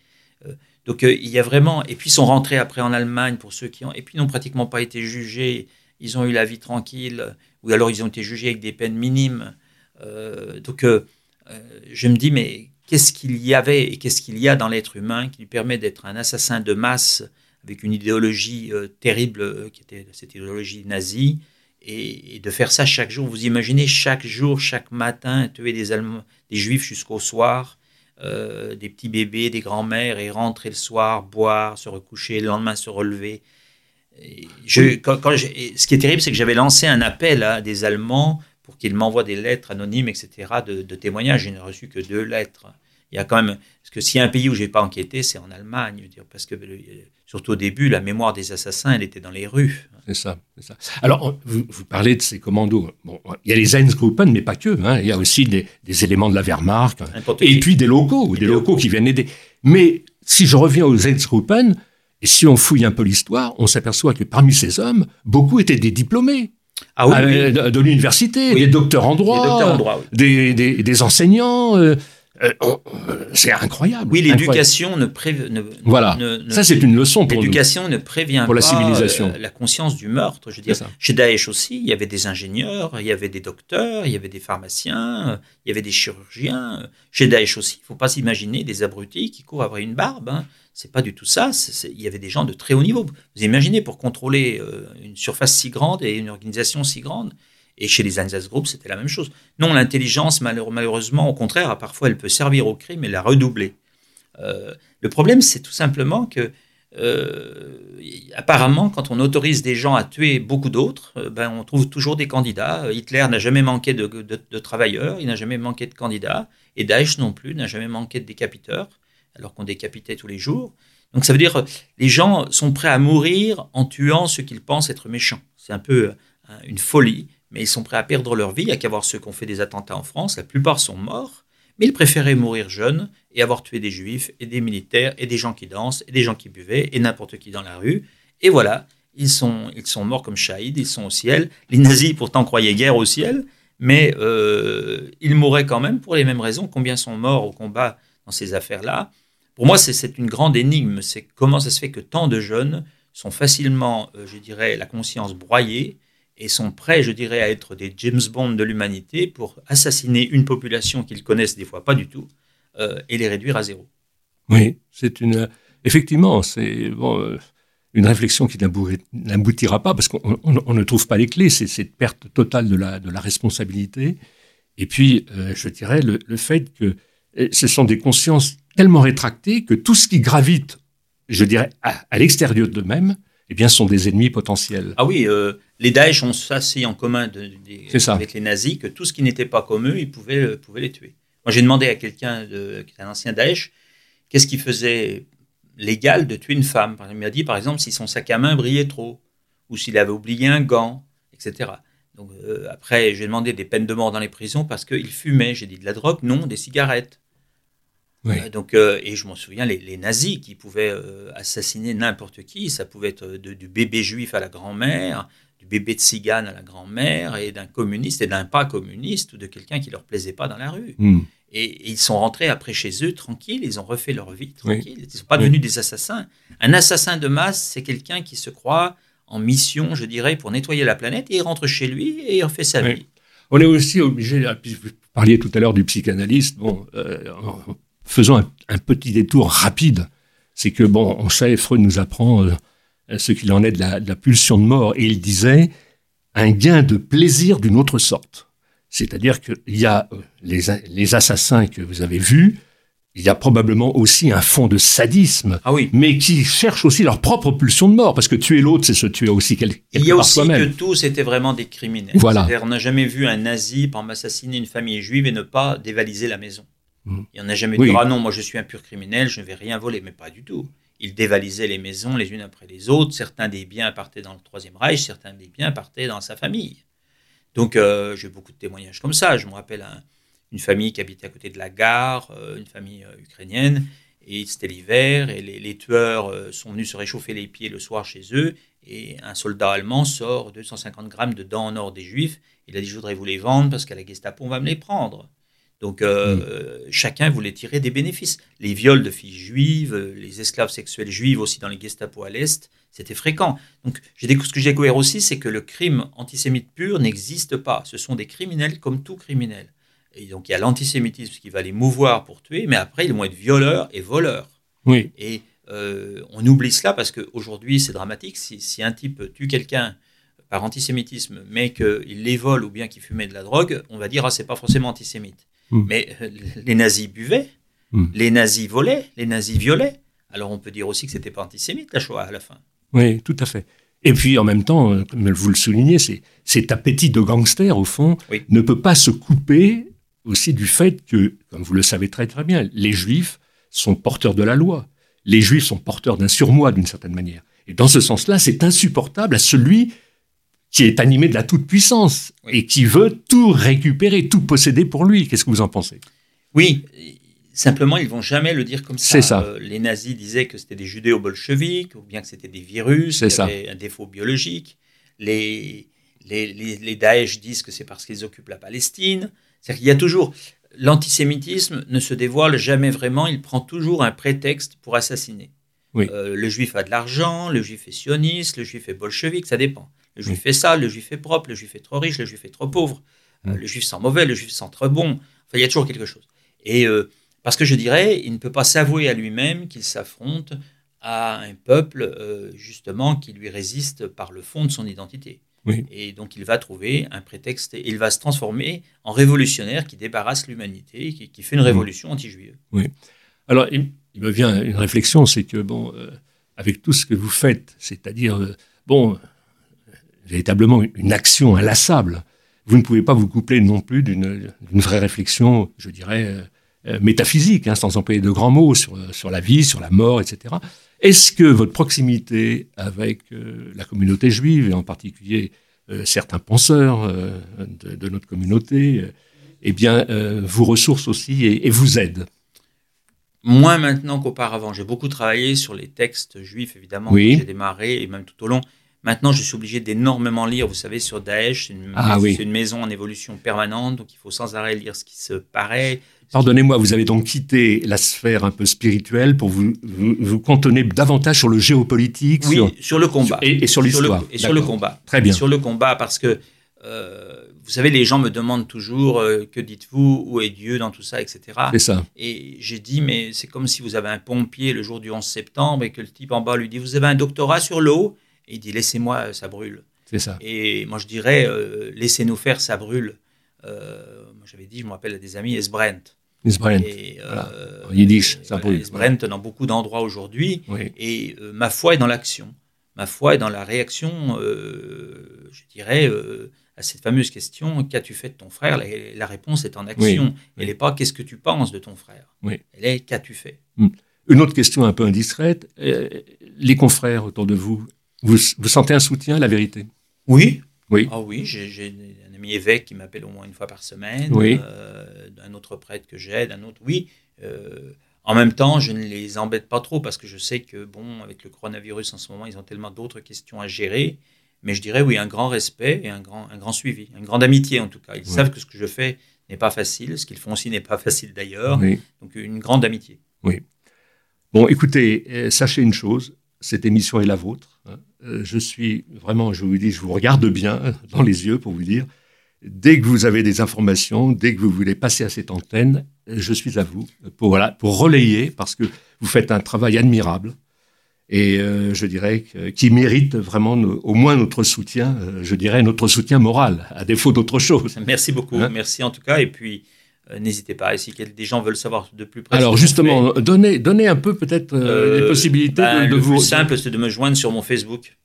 Euh, donc il y a vraiment... Et puis ils sont rentrés après en Allemagne, pour ceux qui ont... Et puis n'ont pratiquement pas été jugés. Ils ont eu la vie tranquille, ou alors ils ont été jugés avec des peines minimes. Euh, donc euh, euh, je me dis, mais qu'est-ce qu'il y avait et qu'est-ce qu'il y a dans l'être humain qui lui permet d'être un assassin de masse avec une idéologie euh, terrible euh, qui était cette idéologie nazie et, de faire ça chaque jour? Vous imaginez chaque jour, chaque matin, tuer des, des Juifs jusqu'au soir, euh, des petits bébés, des grands-mères et rentrer le soir, boire, se recoucher, le lendemain se relever. Je, quand, quand ce qui est terrible, c'est que j'avais lancé un appel à des Allemands pour qu'ils m'envoient des lettres anonymes, etc., de, de témoignages. Je n'ai reçu que deux lettres. Il y a quand même, parce que s'il y a un pays où j'ai pas enquêté, c'est en Allemagne, je dire, parce que surtout au début, la mémoire des assassins, elle était dans les rues. C'est ça. Alors, vous, vous parlez de ces commandos. Bon, il y a les Einsatzgruppen, mais pas que. hein. Il y a aussi des, des éléments de la Wehrmacht. Et puis des locaux, des des locaux locaux. qui viennent aider. Mais si je reviens aux Einsatzgruppen, et si on fouille un peu l'histoire, on s'aperçoit que parmi ces hommes, beaucoup étaient des diplômés ah oui, oui, euh, de, de l'université, Oui. des docteurs en des droit, docteurs en droit, oui. des, des- des enseignants. euh, euh, c'est incroyable. Oui, l'éducation ne prévient. Voilà. ne- ne- Ça, c'est une leçon pour. L'éducation ne prévient Pour la pas civilisation. euh, la conscience du meurtre. Je veux dire, chez Daesh aussi, il y avait des ingénieurs, il y avait des docteurs, il y avait des pharmaciens, euh, il y avait des chirurgiens. Chez Daesh aussi, il ne faut pas s'imaginer des abrutis qui courent après une barbe. Hein. C'est pas du tout ça. Il y avait des gens de très haut niveau. Vous imaginez pour contrôler une surface si grande et une organisation si grande. Et chez les Einsatzgruppen, c'était la même chose. Non, l'intelligence, malheure- malheureusement, au contraire, parfois, elle peut servir au crime et la redoubler. Euh, le problème, c'est tout simplement que, euh, apparemment, quand on autorise des gens à tuer beaucoup d'autres, euh, ben, on trouve toujours des candidats. Hitler n'a jamais manqué de, de- travailleurs, il n'a jamais manqué de candidats, et Daesh non plus n'a jamais manqué de décapiteurs, alors qu'on décapitait tous les jours. Donc ça veut dire, les gens sont prêts à mourir en tuant ceux qu'ils pensent être méchants. C'est un peu une folie, mais ils sont prêts à perdre leur vie. Il n'y a qu'à voir ceux qui ont fait des attentats en France. La plupart sont morts, mais ils préféraient mourir jeunes et avoir tué des juifs et des militaires et des gens qui dansent et des gens qui buvaient et n'importe qui dans la rue. Et voilà, ils sont, ils sont morts comme shahids, ils sont au ciel. Les nazis pourtant croyaient guère au ciel, mais euh, ils mouraient quand même pour les mêmes raisons. Combien sont morts au combat dans ces affaires-là? Pour moi, c'est- c'est une grande énigme. C'est comment ça se fait que tant de jeunes sont facilement, euh, je dirais, la conscience broyée et sont prêts, je dirais, à être des James Bond de l'humanité pour assassiner une population qu'ils connaissent des fois pas du tout euh, et les réduire à zéro. Oui, c'est une. Effectivement, c'est bon, euh, une réflexion qui n'abou- n'aboutira pas parce qu'on on- on ne trouve pas les clés. C'est cette perte totale de la, de la responsabilité. Et puis, euh, je dirais le, le fait que ce sont des consciences tellement rétractées que tout ce qui gravite, je dirais, à, à l'extérieur d'eux-mêmes, eh bien, sont des ennemis potentiels. Ah oui, euh, les Daesh ont ça si en commun de- de- C'est ça. avec les nazis que tout ce qui n'était pas comme eux, ils pouvaient, euh, pouvaient les tuer. Moi, j'ai demandé à quelqu'un qui est un ancien Daesh qu'est-ce qui faisait légal de tuer une femme? Il m'a dit, par exemple, si son sac à main brillait trop, ou s'il avait oublié un gant, etc. Donc, euh, après, j'ai demandé des peines de mort dans les prisons parce qu'il fumait. J'ai dit de la drogue, non, des cigarettes. Oui. Euh, donc, euh, et je m'en souviens, les, les nazis qui pouvaient assassiner n'importe qui, ça pouvait être de- du bébé juif à la grand-mère, bébé de cigane à la grand-mère, et d'un communiste et d'un pas communiste, ou de quelqu'un qui leur plaisait pas dans la rue. Hmm. Et, et ils sont rentrés après chez eux tranquilles, ils ont refait leur vie Oui. tranquille. Ils ne sont pas Oui. devenus des assassins. Un assassin de masse, c'est quelqu'un qui se croit en mission, je dirais, pour nettoyer la planète, et il rentre chez lui et il refait sa Oui. vie. On est aussi obligé, ah, vous parliez tout à l'heure du psychanalyste, bon, euh, en- un, un petit détour rapide. C'est que, bon, on sait, Freud nous apprend euh, ce qu'il en est de la, de la pulsion de mort, et il disait un gain de plaisir d'une autre sorte. C'est-à-dire qu'il y a euh, les, les assassins que vous avez vus, il y a probablement aussi un fond de sadisme, Ah oui. mais qui cherchent aussi leur propre pulsion de mort, parce que tuer l'autre, c'est se tuer aussi quel- quelque Il y a aussi que tous étaient vraiment des criminels. Voilà. C'est-à-dire, on n'a jamais vu un nazi, par assassiner une famille juive et ne pas dévaliser la maison. Mmh. Il en a jamais dit, ah non, moi je suis un pur criminel, je ne vais rien voler, mais pas du tout. Il dévalisait les maisons les unes après les autres, certains des biens partaient dans le Troisième Reich, certains des biens partaient dans sa famille. Donc euh, j'ai beaucoup de témoignages comme ça. Je me rappelle une famille qui habitait à côté de la gare, euh, une famille euh, ukrainienne, et c'était l'hiver, et les, tueurs sont venus se réchauffer les pieds le soir chez eux, et un soldat allemand sort 250 grammes de dents en or des juifs. Il a dit, je voudrais vous les vendre parce qu'à la Gestapo, on va me les prendre. Donc hmm. chacun voulait tirer des bénéfices. Les viols de filles juives, les esclaves sexuels juifs aussi dans les Gestapo à l'Est, c'était fréquent. Donc, ce que j'ai découvert aussi, c'est que le crime antisémite pur n'existe pas. Ce sont des criminels comme tout criminel. Et donc, il y a l'antisémitisme qui va les mouvoir pour tuer, mais après, ils vont être violeurs et voleurs. Oui. Et euh, on oublie cela parce qu'aujourd'hui, c'est dramatique. Si, un type tue quelqu'un par antisémitisme, mais qu'il les vole ou bien qu'il fumait de la drogue, on va dire ah c'est pas forcément antisémite. Hmm. Mais euh, les nazis buvaient, hmm. les nazis volaient, les nazis violaient. Alors on peut dire aussi que c'était pas antisémite la Shoah à la fin. Oui, tout à fait. Et puis en même temps, euh, comme vous le soulignez, cet appétit de gangster, au fond, ne peut pas se couper aussi du fait que, comme vous le savez très très bien, les juifs sont porteurs de la loi. Les juifs sont porteurs d'un surmoi d'une certaine manière. Et dans ce sens-là, c'est insupportable à celui qui est animé de la toute-puissance et qui veut tout récupérer, tout posséder pour lui. Qu'est-ce que vous en pensez? Oui, Simplement, ils vont jamais le dire comme ça. ça. Euh, les nazis disaient que c'était des judéo-bolcheviques, ou bien que c'était des virus, qui avaient un défaut biologique. Les, les, les, Daesh disent que c'est parce qu'ils occupent la Palestine. C'est-à-dire qu'il y a toujours... L'antisémitisme ne se dévoile jamais vraiment, il prend toujours un prétexte pour assassiner. Euh, le juif a de l'argent, le juif est sioniste, le juif est bolchevique, ça dépend. Le juif est sale, le juif est propre, le juif est trop riche, le juif est trop pauvre, euh, le juif sent mauvais, le juif sent trop bon. Enfin, il y a toujours quelque chose. Et parce que je dirais, il ne peut pas s'avouer à lui-même qu'il s'affronte à un peuple, euh, justement, qui lui résiste par le fond de son identité. Et donc il va trouver un prétexte et il va se transformer en révolutionnaire qui débarrasse l'humanité, qui, qui, fait une révolution anti-juive. Oui. Alors il, me vient une réflexion, c'est que, bon, euh, avec tout ce que vous faites, c'est-à-dire, euh, bon, véritablement une action inlassable, vous ne pouvez pas vous coupler non plus d'une vraie réflexion, je dirais, euh, métaphysique, hein, sans employer de grands mots, sur, sur la vie, sur la mort, etc. Est-ce que votre proximité avec euh, la communauté juive, et en particulier euh, certains penseurs de, notre communauté, eh bien, vous ressource aussi et, vous aide Moins maintenant qu'auparavant. J'ai beaucoup travaillé sur les textes juifs, évidemment, oui. j'ai démarré, et même tout au long. Maintenant, je suis obligé d'énormément lire. Vous savez, sur Daesh, c'est une, ah une, maison en évolution permanente, donc il faut sans arrêt lire ce qui se paraît, Pardonnez-moi, vous avez donc quitté la sphère un peu spirituelle pour vous vous, cantonner davantage sur le géopolitique, oui, sur, le combat et, sur l'histoire. Et sur le combat. Très bien. sur le combat, parce que euh, vous savez, les gens me demandent toujours euh, que dites-vous, où est Dieu dans tout ça, etc. C'est ça. Et j'ai dit, mais c'est comme si vous avez un pompier le jour du 11 septembre et que le type en bas lui dit, vous avez un doctorat sur l'eau? Et il dit, laissez-moi, ça brûle. C'est ça. Et moi je dirais, euh, laissez-nous faire, ça brûle. moi j'avais dit, je me rappelle à des amis, Esbrent. Esbrent. Et, euh, Yiddish, ça brûle. Esbrent dans beaucoup d'endroits aujourd'hui. Et euh, ma foi est dans l'action. Ma foi est dans la réaction, euh, je dirais, à cette fameuse question qu'as-tu fait de ton frère? La, réponse est en action. Elle n'est pas qu'est-ce que tu penses de ton frère? Elle est qu'as-tu fait? Hmm. Une autre question un peu indiscrète. les confrères autour de vous, vous, vous sentez un soutien, la vérité? Oui. Oui. Ah oui, j'ai ami évêque qui m'appelle au moins une fois par semaine, oui. euh, un autre prêtre que j'aide, un autre, oui. Euh, en même temps, je ne les embête pas trop parce que je sais que, bon, avec le coronavirus en ce moment, ils ont tellement d'autres questions à gérer. Mais je dirais, oui, un grand respect et un grand, un grand suivi, une grande amitié en tout cas. Ils savent que ce que je fais n'est pas facile, ce qu'ils font aussi n'est pas facile d'ailleurs. Donc une grande amitié. Oui. Bon, écoutez, euh, sachez une chose, cette émission est la vôtre. Euh, je suis vraiment, je vous dis, je vous regarde bien dans les yeux pour vous dire, Dès que vous avez des informations, dès que vous voulez passer à cette antenne, je suis à vous pour, voilà, pour relayer, parce que vous faites un travail admirable et euh, je dirais qui mérite vraiment au moins notre soutien, euh, je dirais notre soutien moral, à défaut d'autre chose. Merci beaucoup, hein? Merci en tout cas, et puis n'hésitez pas, et si des gens veulent savoir de plus près. Alors justement, donnez, donnez un peu peut-être les possibilités ben, de, le vous. Le plus simple, c'est de me joindre sur mon Facebook.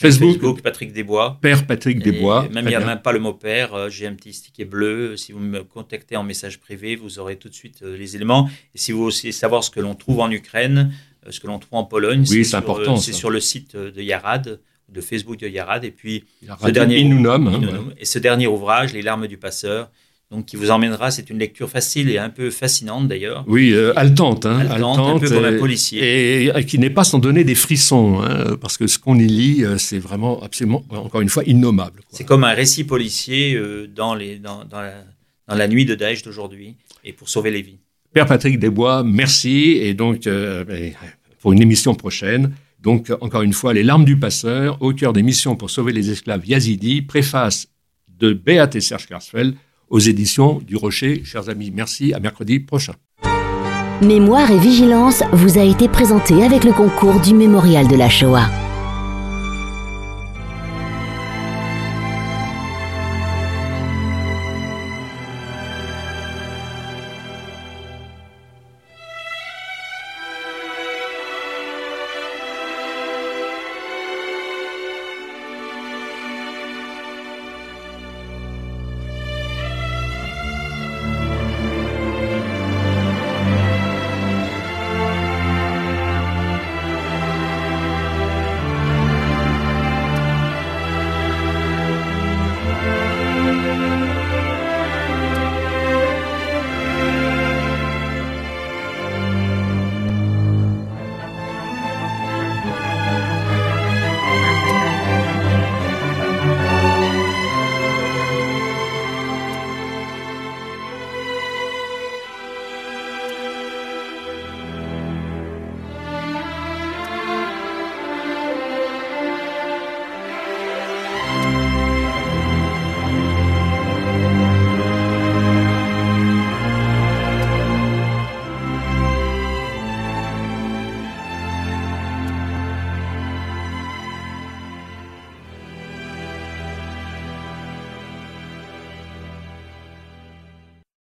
Facebook, Patrick Desbois. Père Patrick Desbois. même il n'y a même pas le mot père. Euh, j'ai un petit sticker bleu. Si vous me contactez en message privé, vous aurez tout de suite euh, les éléments. Et si vous voulez savoir ce que l'on trouve en Ukraine, euh, ce que l'on trouve en Pologne, oui, c'est important. C'est sur le site de Yarad, de Facebook de Yarad. Et puis, ce dernier, hein, et ce dernier ouvrage, Les larmes du passeur, donc qui vous emmènera. C'est une lecture facile et un peu fascinante d'ailleurs. Oui, euh, haletante, hein, un peu comme un policier. Et, qui n'est pas sans donner des frissons, hein, parce que ce qu'on y lit, euh, c'est vraiment absolument, encore une fois, innommable. C'est comme un récit policier euh, dans, les, dans, dans, la, dans, la, nuit de Daesh d'aujourd'hui, et pour sauver les vies. Père Patrick Desbois, merci, et donc ben, pour une émission prochaine. Donc, encore une fois, Les larmes du passeur, au cœur des missions pour sauver les esclaves yazidis, préface de Béat et Serge Karsfeld, aux éditions du Rocher. Chers amis, merci, à mercredi prochain. Mémoire et vigilance vous a été présenté avec le concours du Mémorial de la Shoah.